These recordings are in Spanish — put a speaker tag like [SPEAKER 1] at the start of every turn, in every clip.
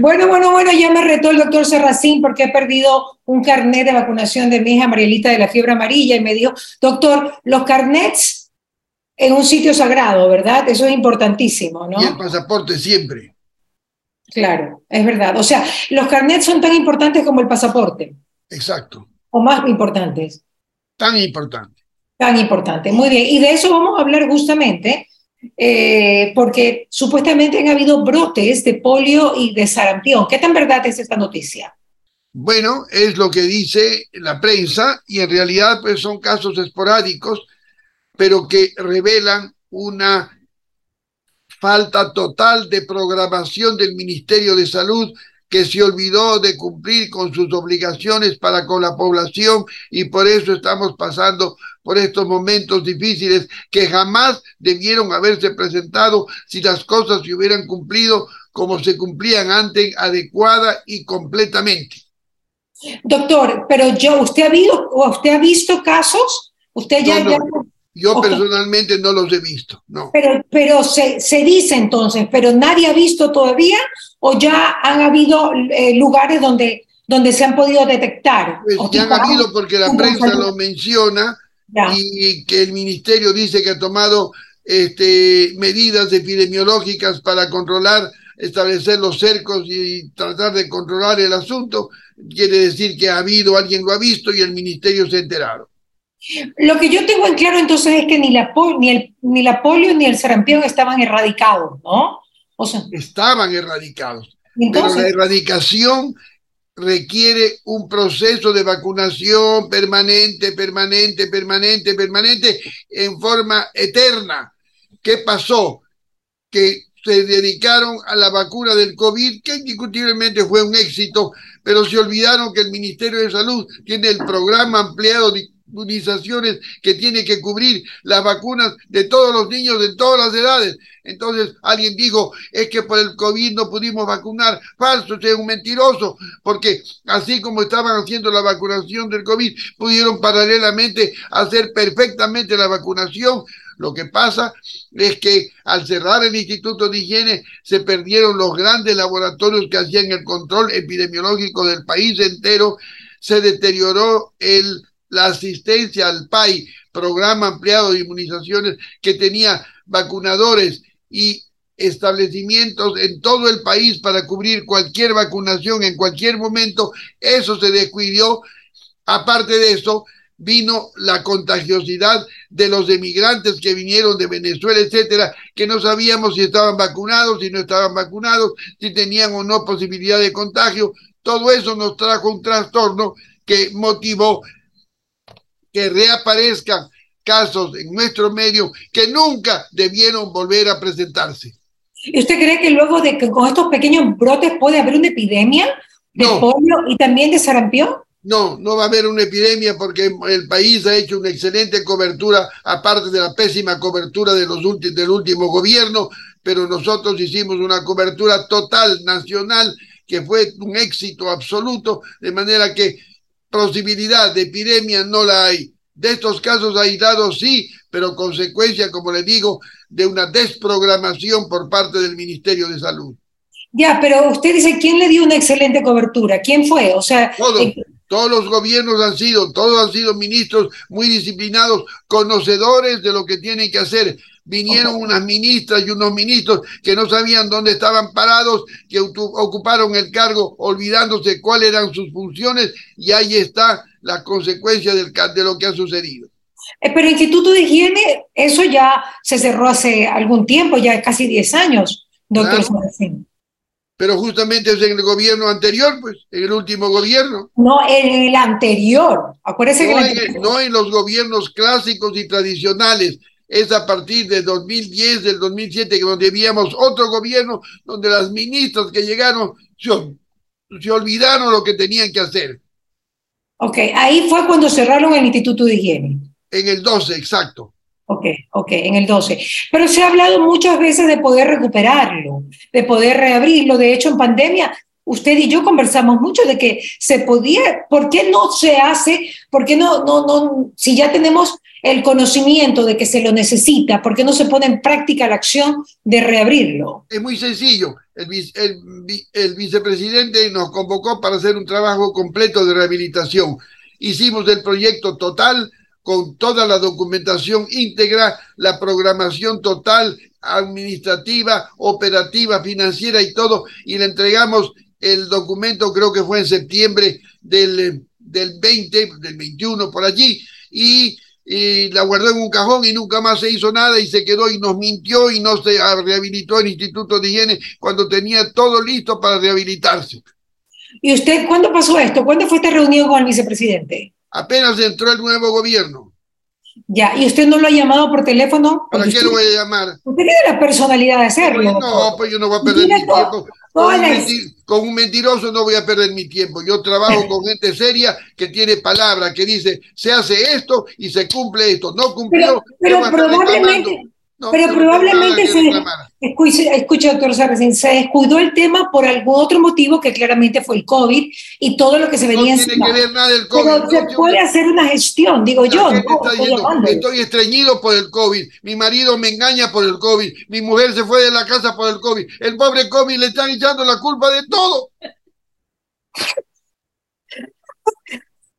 [SPEAKER 1] Bueno, bueno, bueno, ya me retó el doctor Serracín porque he perdido un carnet de vacunación de mi hija Marielita de la fiebre amarilla y me dijo, doctor, los carnets en un sitio sagrado, ¿verdad? Eso es importantísimo, ¿no?
[SPEAKER 2] Y el pasaporte siempre.
[SPEAKER 1] Claro, es verdad. O sea, los carnets son tan importantes como el pasaporte.
[SPEAKER 2] Exacto.
[SPEAKER 1] O más importantes.
[SPEAKER 2] Tan importante.
[SPEAKER 1] Tan importante. Muy bien. Y de eso vamos a hablar justamente eh, porque supuestamente han habido brotes de polio y de sarampión. ¿Qué tan verdad es esta noticia?
[SPEAKER 2] Bueno, es lo que dice la prensa y en realidad pues son casos esporádicos, pero que revelan una falta total de programación del Ministerio de Salud que se olvidó de cumplir con sus obligaciones para con la población y por eso estamos pasando por estos momentos difíciles que jamás debieron haberse presentado si las cosas se hubieran cumplido como se cumplían antes, adecuada y completamente.
[SPEAKER 1] Doctor, pero yo, ¿usted ha visto, usted ha visto casos? ¿Usted ya,
[SPEAKER 2] Yo personalmente no los he visto, no.
[SPEAKER 1] Pero, pero se, se, dice entonces, pero nadie ha visto todavía o ya han habido eh, lugares donde, donde se han podido detectar.
[SPEAKER 2] Pues ya han habido porque la prensa lo menciona y que el ministerio dice que ha tomado este, medidas epidemiológicas para controlar, establecer los cercos y tratar de controlar el asunto, quiere decir que ha habido, alguien lo ha visto y el ministerio se ha enterado.
[SPEAKER 1] Lo que yo tengo en claro entonces es que ni la, ni el, ni la polio ni el sarampión estaban erradicados, ¿no?
[SPEAKER 2] O sea, estaban erradicados. pero la erradicación requiere un proceso de vacunación permanente, permanente, permanente, permanente, en forma eterna. ¿Qué pasó? Que se dedicaron a la vacuna del COVID, que indiscutiblemente fue un éxito, pero se olvidaron que el Ministerio de Salud tiene el programa ampliado de inmunizaciones que tiene que cubrir las vacunas de todos los niños de todas las edades. Entonces alguien dijo, es que por el COVID no pudimos vacunar. Falso, es un mentiroso, porque así como estaban haciendo la vacunación del COVID, pudieron paralelamente hacer perfectamente la vacunación. Lo que pasa es que al cerrar el Instituto de Higiene se perdieron los grandes laboratorios que hacían el control epidemiológico del país entero, se deterioró el la asistencia al PAI, programa ampliado de inmunizaciones, que tenía vacunadores y establecimientos en todo el país para cubrir cualquier vacunación en cualquier momento, eso se descuidó. Aparte de eso, vino la contagiosidad de los emigrantes que vinieron de Venezuela, etcétera, que no sabíamos si estaban vacunados, si no estaban vacunados, si tenían o no posibilidad de contagio. Todo eso nos trajo un trastorno que motivó que reaparezcan casos en nuestro medio que nunca debieron volver a presentarse.
[SPEAKER 1] ¿Y usted cree que luego de que con estos pequeños brotes puede haber una epidemia de polio y también de sarampión?
[SPEAKER 2] No, no va a haber una epidemia porque el país ha hecho una excelente cobertura, aparte de la pésima cobertura de los del último gobierno, pero nosotros hicimos una cobertura total, nacional, que fue un éxito absoluto, de manera que posibilidad de epidemia no la hay. De estos casos aislados sí, pero consecuencia, como le digo, de una desprogramación por parte del Ministerio de Salud.
[SPEAKER 1] Ya, pero usted dice, ¿quién le dio una excelente cobertura? ¿Quién fue? O sea,
[SPEAKER 2] todos, eh, todos los gobiernos han sido, todos han sido ministros muy disciplinados, conocedores de lo que tienen que hacer vinieron unas ministras y unos ministros que no sabían dónde estaban parados, que ocuparon el cargo olvidándose cuáles eran sus funciones y ahí está la consecuencia del, de lo que ha sucedido.
[SPEAKER 1] Eh, pero el Instituto de Higiene, eso ya se cerró hace algún tiempo, ya casi 10 años, doctor
[SPEAKER 2] Pero justamente es en el gobierno anterior, pues, en el último gobierno.
[SPEAKER 1] No, en el anterior. Acuérdese
[SPEAKER 2] no,
[SPEAKER 1] que
[SPEAKER 2] en, no en los gobiernos clásicos y tradicionales es a partir de 2010, del 2007, que donde debíamos otro gobierno, donde las ministras que llegaron se, olvidaron lo que tenían que hacer.
[SPEAKER 1] Ok, ahí fue cuando cerraron el Instituto de Higiene.
[SPEAKER 2] En el 12, exacto.
[SPEAKER 1] Ok, ok, en el 12. Pero se ha hablado muchas veces de poder recuperarlo, de poder reabrirlo. De hecho, en pandemia usted y yo conversamos mucho de que se podía, ¿por qué no se hace? ¿Por qué no, no, no, si ya tenemos el conocimiento de que se lo necesita, ¿por qué no se pone en práctica la acción de reabrirlo?
[SPEAKER 2] Es muy sencillo. El, el vicepresidente nos convocó para hacer un trabajo completo de rehabilitación. Hicimos el proyecto total con toda la documentación íntegra, la programación total, administrativa, operativa, financiera y todo, y le entregamos el documento, creo que fue en septiembre del, del 20, del 21, por allí, y, la guardó en un cajón y nunca más se hizo nada y se quedó y nos mintió y no se rehabilitó el Instituto de Higiene cuando tenía todo listo para rehabilitarse.
[SPEAKER 1] ¿Y usted cuándo pasó esto? ¿Cuándo fue esta reunión con el vicepresidente?
[SPEAKER 2] Apenas entró el nuevo gobierno.
[SPEAKER 1] Ya, ¿y usted no lo ha llamado por teléfono?
[SPEAKER 2] ¿Para qué lo voy a llamar?
[SPEAKER 1] Usted tiene la personalidad de hacerlo.
[SPEAKER 2] No, pues yo no voy a perder mi tiempo. Con un, mentiroso no voy a perder mi tiempo. Yo trabajo con gente seria que tiene palabra, que dice, se hace esto y se cumple esto. No cumplió.
[SPEAKER 1] Pero, pero probablemente, pero probablemente se, escucha, doctor Sarracín, se descuidó el tema por algún otro motivo que claramente fue el COVID y todo lo que se venía
[SPEAKER 2] No tiene que ver nada el COVID.
[SPEAKER 1] Pero se puede hacer una gestión, digo yo.
[SPEAKER 2] estoy estreñido por el COVID, mi marido me engaña por el COVID, mi mujer se fue de la casa por el COVID, el pobre COVID le están echando la culpa de todo.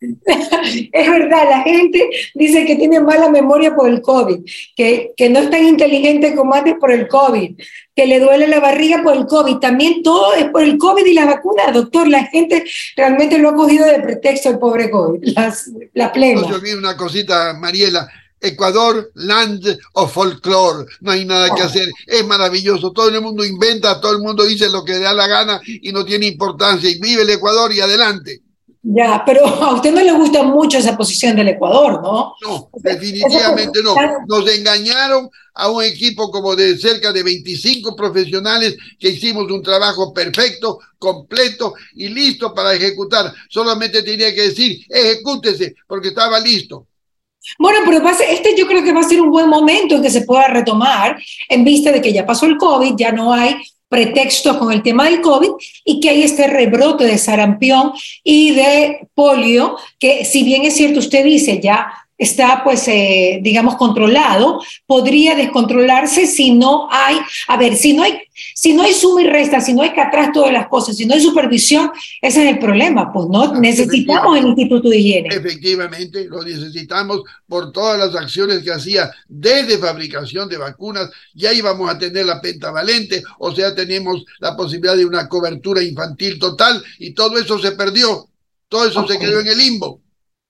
[SPEAKER 1] Es verdad, la gente dice que tiene mala memoria por el COVID, que, que no es tan inteligente como antes por el COVID, que le duele la barriga por el COVID. También todo es por el COVID y la vacuna, doctor. La gente realmente lo ha cogido de pretexto el pobre COVID, las, la plena.
[SPEAKER 2] yo vi una cosita, Mariela. Ecuador, land of folklore, no hay nada que hacer, es maravilloso, todo el mundo inventa, todo el mundo dice lo que le da la gana y no tiene importancia, y vive el Ecuador y adelante.
[SPEAKER 1] Ya, pero a usted no le gusta mucho esa posición del Ecuador, ¿no?
[SPEAKER 2] No, definitivamente no. Nos engañaron a un equipo como de cerca de 25 profesionales que hicimos un trabajo perfecto, completo y listo para ejecutar. Solamente tenía que decir, ejecútese, porque estaba listo.
[SPEAKER 1] Bueno, pero este yo creo que va a ser un buen momento en que se pueda retomar en vista de que ya pasó el COVID, ya no hay pretextos con el tema del COVID y que hay este rebrote de sarampión y de polio, que si bien es cierto, usted dice ya está, pues, eh, digamos, controlado, podría descontrolarse si no hay, a ver, si no hay, si no hay suma y resta, si no hay que atrás todas las cosas, si no hay supervisión, ese es el problema, pues, ¿no? necesitamos el Instituto de Higiene.
[SPEAKER 2] Efectivamente, lo necesitamos por todas las acciones que hacía desde fabricación de vacunas, ya íbamos a tener la pentavalente, o sea, tenemos la posibilidad de una cobertura infantil total y todo eso se perdió, todo eso se quedó en el limbo.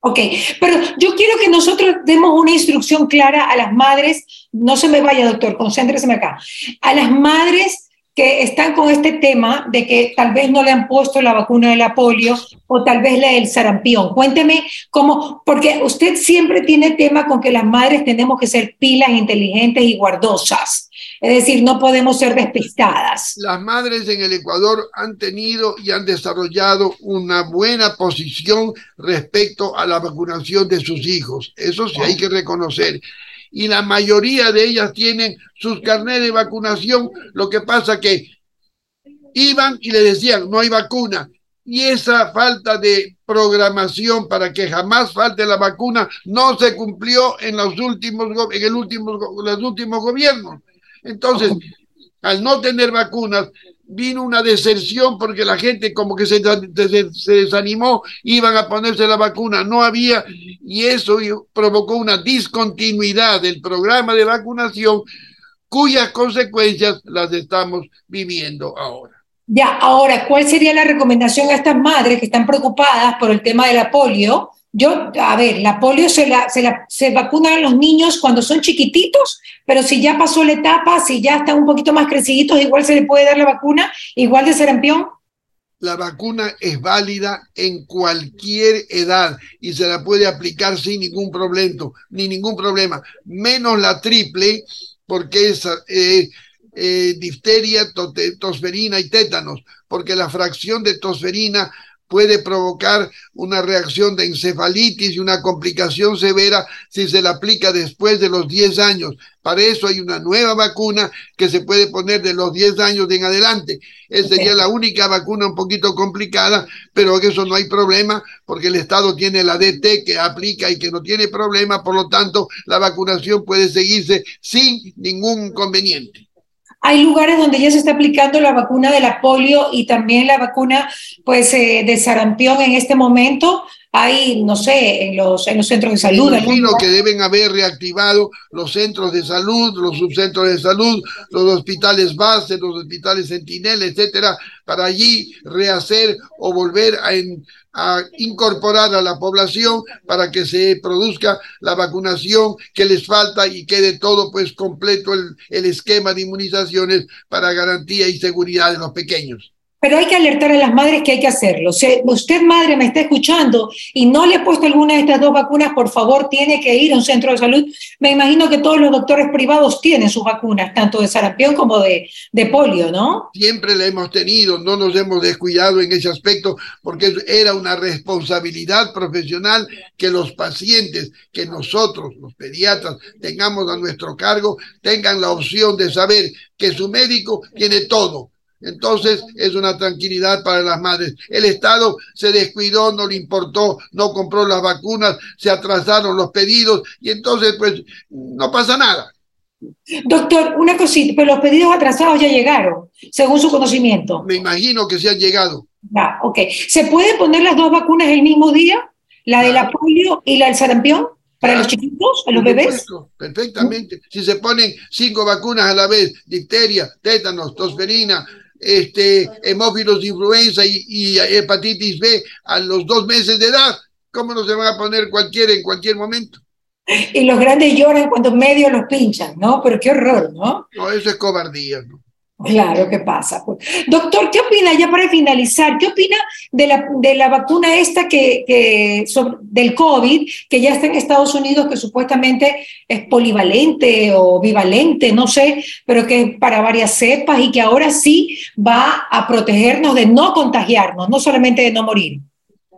[SPEAKER 1] Ok, pero yo quiero que nosotros demos una instrucción clara a las madres, no se me vaya doctor, concéntrese acá, a las madres que están con este tema de que tal vez no le han puesto la vacuna de la polio o tal vez la del sarampión. Cuénteme cómo, porque usted siempre tiene tema con que las madres tenemos que ser pilas, inteligentes y guardosas. Es decir, no podemos ser despistadas.
[SPEAKER 2] Las madres en el Ecuador han tenido y han desarrollado una buena posición respecto a la vacunación de sus hijos. Eso sí hay que reconocer. Y la mayoría de ellas tienen sus carnets de vacunación. Lo que pasa que iban y le decían, no hay vacuna. Y esa falta de programación para que jamás falte la vacuna no se cumplió en los últimos en el los últimos gobiernos. Entonces, al no tener vacunas, vino una deserción porque la gente como que se, desanimó, iban a ponerse la vacuna, no había, y eso provocó una discontinuidad del programa de vacunación cuyas consecuencias las estamos viviendo ahora.
[SPEAKER 1] Ya, ahora, ¿cuál sería la recomendación a estas madres que están preocupadas por el tema de la polio? Yo, a ver, la polio se, la, se, la, se vacuna a los niños cuando son chiquititos, pero si ya pasó la etapa, si ya están un poquito más creciditos, igual se le puede dar la vacuna, igual de sarampión.
[SPEAKER 2] La vacuna es válida en cualquier edad y se la puede aplicar sin ningún problema, ni ningún problema, menos la triple, porque es eh, eh, difteria, tosferina y tétanos, porque la fracción de tosferina puede provocar una reacción de encefalitis y una complicación severa si se la aplica después de los 10 años. Para eso hay una nueva vacuna que se puede poner de los 10 años en adelante. Esa sería la única vacuna un poquito complicada, pero eso no hay problema porque el Estado tiene la DT que aplica y que no tiene problema, por lo tanto la vacunación puede seguirse sin ningún inconveniente.
[SPEAKER 1] Hay lugares donde ya se está aplicando la vacuna de la polio y también la vacuna pues, eh, de sarampión en este momento. Hay, no sé, en los, en los centros de salud.
[SPEAKER 2] Me imagino que deben haber reactivado los centros de salud, los subcentros de salud, los hospitales base, los hospitales sentinel, etcétera, para allí rehacer o volver a, en, a incorporar a la población para que se produzca la vacunación que les falta y quede todo pues completo el, el esquema de inmunizaciones para garantía y seguridad de los pequeños.
[SPEAKER 1] Pero hay que alertar a las madres que hay que hacerlo. Si usted, madre, me está escuchando y no le ha puesto alguna de estas dos vacunas, por favor, tiene que ir a un centro de salud. Me imagino que todos los doctores privados tienen sus vacunas, tanto de sarampión como de, de polio, ¿no?
[SPEAKER 2] Siempre la hemos tenido, no nos hemos descuidado en ese aspecto, porque era una responsabilidad profesional que los pacientes, que nosotros, los pediatras, tengamos a nuestro cargo, tengan la opción de saber que su médico tiene todo entonces es una tranquilidad para las madres. El Estado se descuidó, no le importó, no compró las vacunas, se atrasaron los pedidos y entonces pues no pasa nada.
[SPEAKER 1] Doctor, una cosita, pero los pedidos atrasados ya llegaron, según su conocimiento.
[SPEAKER 2] Me imagino que se han llegado.
[SPEAKER 1] Ya, ok. ¿Se pueden poner las dos vacunas el mismo día? ¿La de la polio y la del sarampión? ¿Para los chiquitos, a los bebés?
[SPEAKER 2] Perfectamente. Si se ponen cinco vacunas a la vez, difteria, tétanos, tosferina, este, hemófilos de influenza y, hepatitis B a los dos meses de edad. ¿Cómo no se van a poner cualquiera en cualquier momento?
[SPEAKER 1] Y los grandes lloran cuando medio los pinchan, ¿no? Pero qué horror, ¿no?
[SPEAKER 2] No, eso es cobardía, ¿no?
[SPEAKER 1] Claro, ¿qué pasa? Pues, doctor, ¿qué opina, ya para finalizar, qué opina de la, de la vacuna esta que, que del COVID, que ya está en Estados Unidos, que supuestamente es polivalente o bivalente, no sé, pero que es para varias cepas y que ahora sí va a protegernos de no contagiarnos, no solamente de no morir?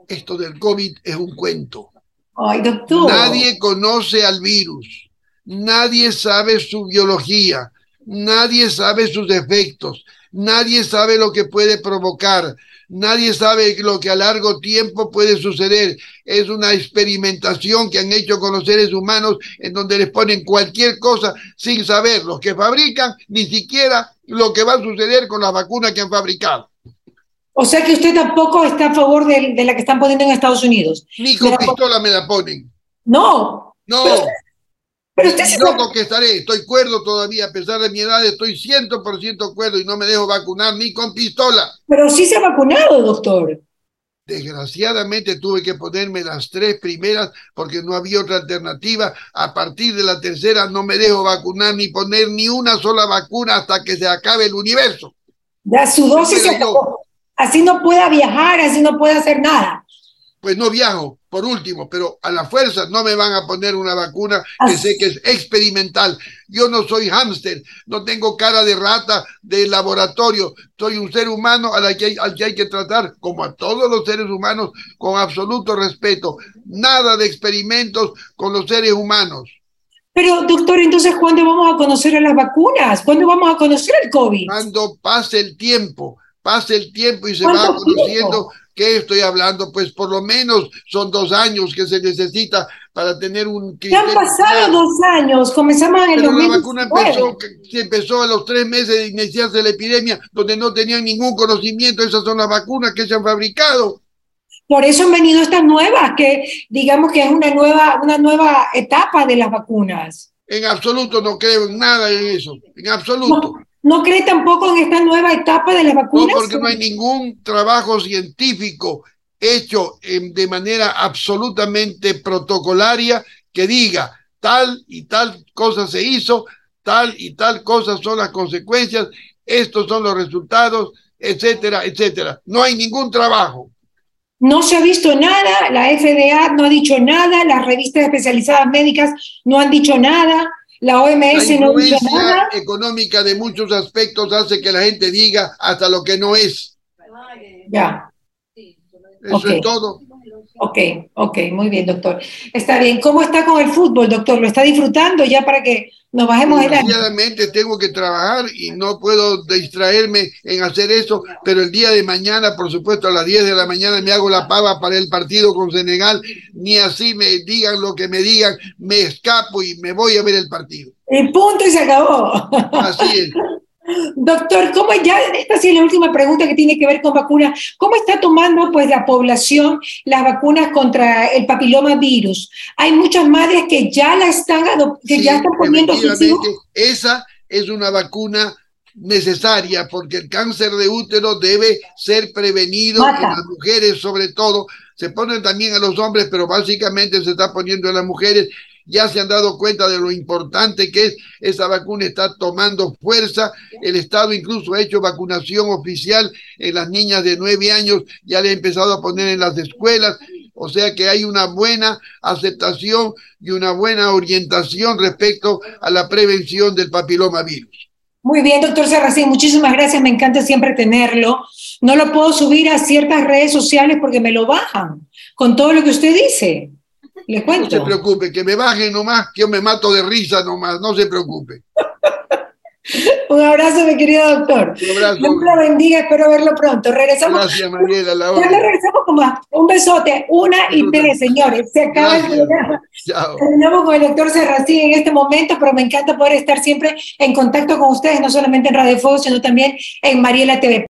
[SPEAKER 2] Esto del COVID es un cuento.
[SPEAKER 1] Ay, doctor.
[SPEAKER 2] Nadie conoce al virus, nadie sabe su biología Nadie sabe sus efectos, nadie sabe lo que puede provocar, nadie sabe lo que a largo tiempo puede suceder. Es una experimentación que han hecho con los seres humanos en donde les ponen cualquier cosa sin saber lo que fabrican, ni siquiera lo que va a suceder con la vacuna que han fabricado.
[SPEAKER 1] O sea que usted tampoco está a favor de, la que están poniendo en Estados Unidos.
[SPEAKER 2] Ni con pistola me la ponen.
[SPEAKER 1] No.
[SPEAKER 2] No. Pero usted loco que estaré, estoy cuerdo todavía, a pesar de mi edad, estoy 100% cuerdo y no me dejo vacunar ni con pistola.
[SPEAKER 1] Pero sí se ha vacunado, doctor.
[SPEAKER 2] Desgraciadamente tuve que ponerme las tres primeras porque no había otra alternativa. A partir de la tercera no me dejo vacunar ni poner ni una sola vacuna hasta que se acabe el universo.
[SPEAKER 1] Ya su dosis se acabó. Así no pueda viajar, así no puede hacer nada
[SPEAKER 2] pues no viajo, por último, pero a la fuerza no me van a poner una vacuna que sé que es experimental. Yo no soy hámster, no tengo cara de rata de laboratorio, soy un ser humano al que, hay, al que hay que tratar, como a todos los seres humanos, con absoluto respeto. Nada de experimentos con los seres humanos.
[SPEAKER 1] Pero, doctor, entonces, ¿cuándo vamos a conocer a las vacunas? ¿Cuándo vamos a conocer el COVID?
[SPEAKER 2] Cuando pase el tiempo, pase el tiempo y se va conociendo ¿Qué estoy hablando? Pues por lo menos son dos años que se necesita para tener un
[SPEAKER 1] criterio. han pasado dos años, comenzamos en el
[SPEAKER 2] Pero la vacuna empezó, empezó a los tres meses de iniciarse la epidemia, donde no tenían ningún conocimiento. Esas son las vacunas que se han fabricado.
[SPEAKER 1] Por eso han venido estas nuevas, que digamos que es una nueva, una nueva etapa de las vacunas.
[SPEAKER 2] En absoluto no creo en nada en eso, en absoluto.
[SPEAKER 1] ¿No cree tampoco en esta nueva etapa de las vacunas?
[SPEAKER 2] No, porque no hay ningún trabajo científico hecho de manera absolutamente protocolaria que diga tal y tal cosa se hizo, tal y tal cosa son las consecuencias, estos son los resultados, etcétera, etcétera. No hay ningún trabajo.
[SPEAKER 1] No se ha visto nada, la FDA no ha dicho nada, las revistas especializadas médicas no han dicho nada. La OMS la no dice nada.
[SPEAKER 2] económica de muchos aspectos hace que la gente diga hasta lo que no es.
[SPEAKER 1] Ya.
[SPEAKER 2] Eso es todo.
[SPEAKER 1] Ok, ok, muy bien, doctor. Está bien. ¿Cómo está con el fútbol, doctor? ¿Lo está disfrutando ya para que nos bajemos el
[SPEAKER 2] tengo que trabajar y no puedo distraerme en hacer eso, pero el día de mañana, por supuesto, a las 10 de la mañana me hago la pava para el partido con Senegal. Ni así me digan lo que me digan, me escapo y me voy a ver el partido.
[SPEAKER 1] Y punto y se acabó.
[SPEAKER 2] Así es.
[SPEAKER 1] Doctor, ¿cómo ya, esta sí es la última pregunta que tiene que ver con vacunas, ¿cómo está tomando pues la población las vacunas contra el papiloma virus? Hay muchas madres que ya la están, que ya están poniendo
[SPEAKER 2] Esa es una vacuna necesaria porque el cáncer de útero debe ser prevenido en las mujeres sobre todo, se ponen también a los hombres, pero básicamente se está poniendo en las mujeres ya se han dado cuenta de lo importante que es. Esa vacuna está tomando fuerza. El Estado incluso ha hecho vacunación oficial en las niñas de nueve años, ya le ha empezado a poner en las escuelas. O sea que hay una buena aceptación y una buena orientación respecto a la prevención del papiloma virus.
[SPEAKER 1] Muy bien, doctor Serracín, muchísimas gracias, me encanta siempre tenerlo. No lo puedo subir a ciertas redes sociales porque me lo bajan con todo lo que usted dice. No
[SPEAKER 2] se preocupe, que me baje nomás, que yo me mato de risa nomás, no se preocupe.
[SPEAKER 1] Un abrazo, mi querido doctor. Un abrazo. Dios lo bendiga, espero verlo pronto. Regresamos.
[SPEAKER 2] Gracias, Mariela. La
[SPEAKER 1] ya regresamos con más. Un besote. Una y tres, señores. Se acaba el programa. Terminamos con el doctor Serracín en este momento, pero me encanta poder estar siempre en contacto con ustedes, no solamente en Radio Fuego, sino también en Mariela TV.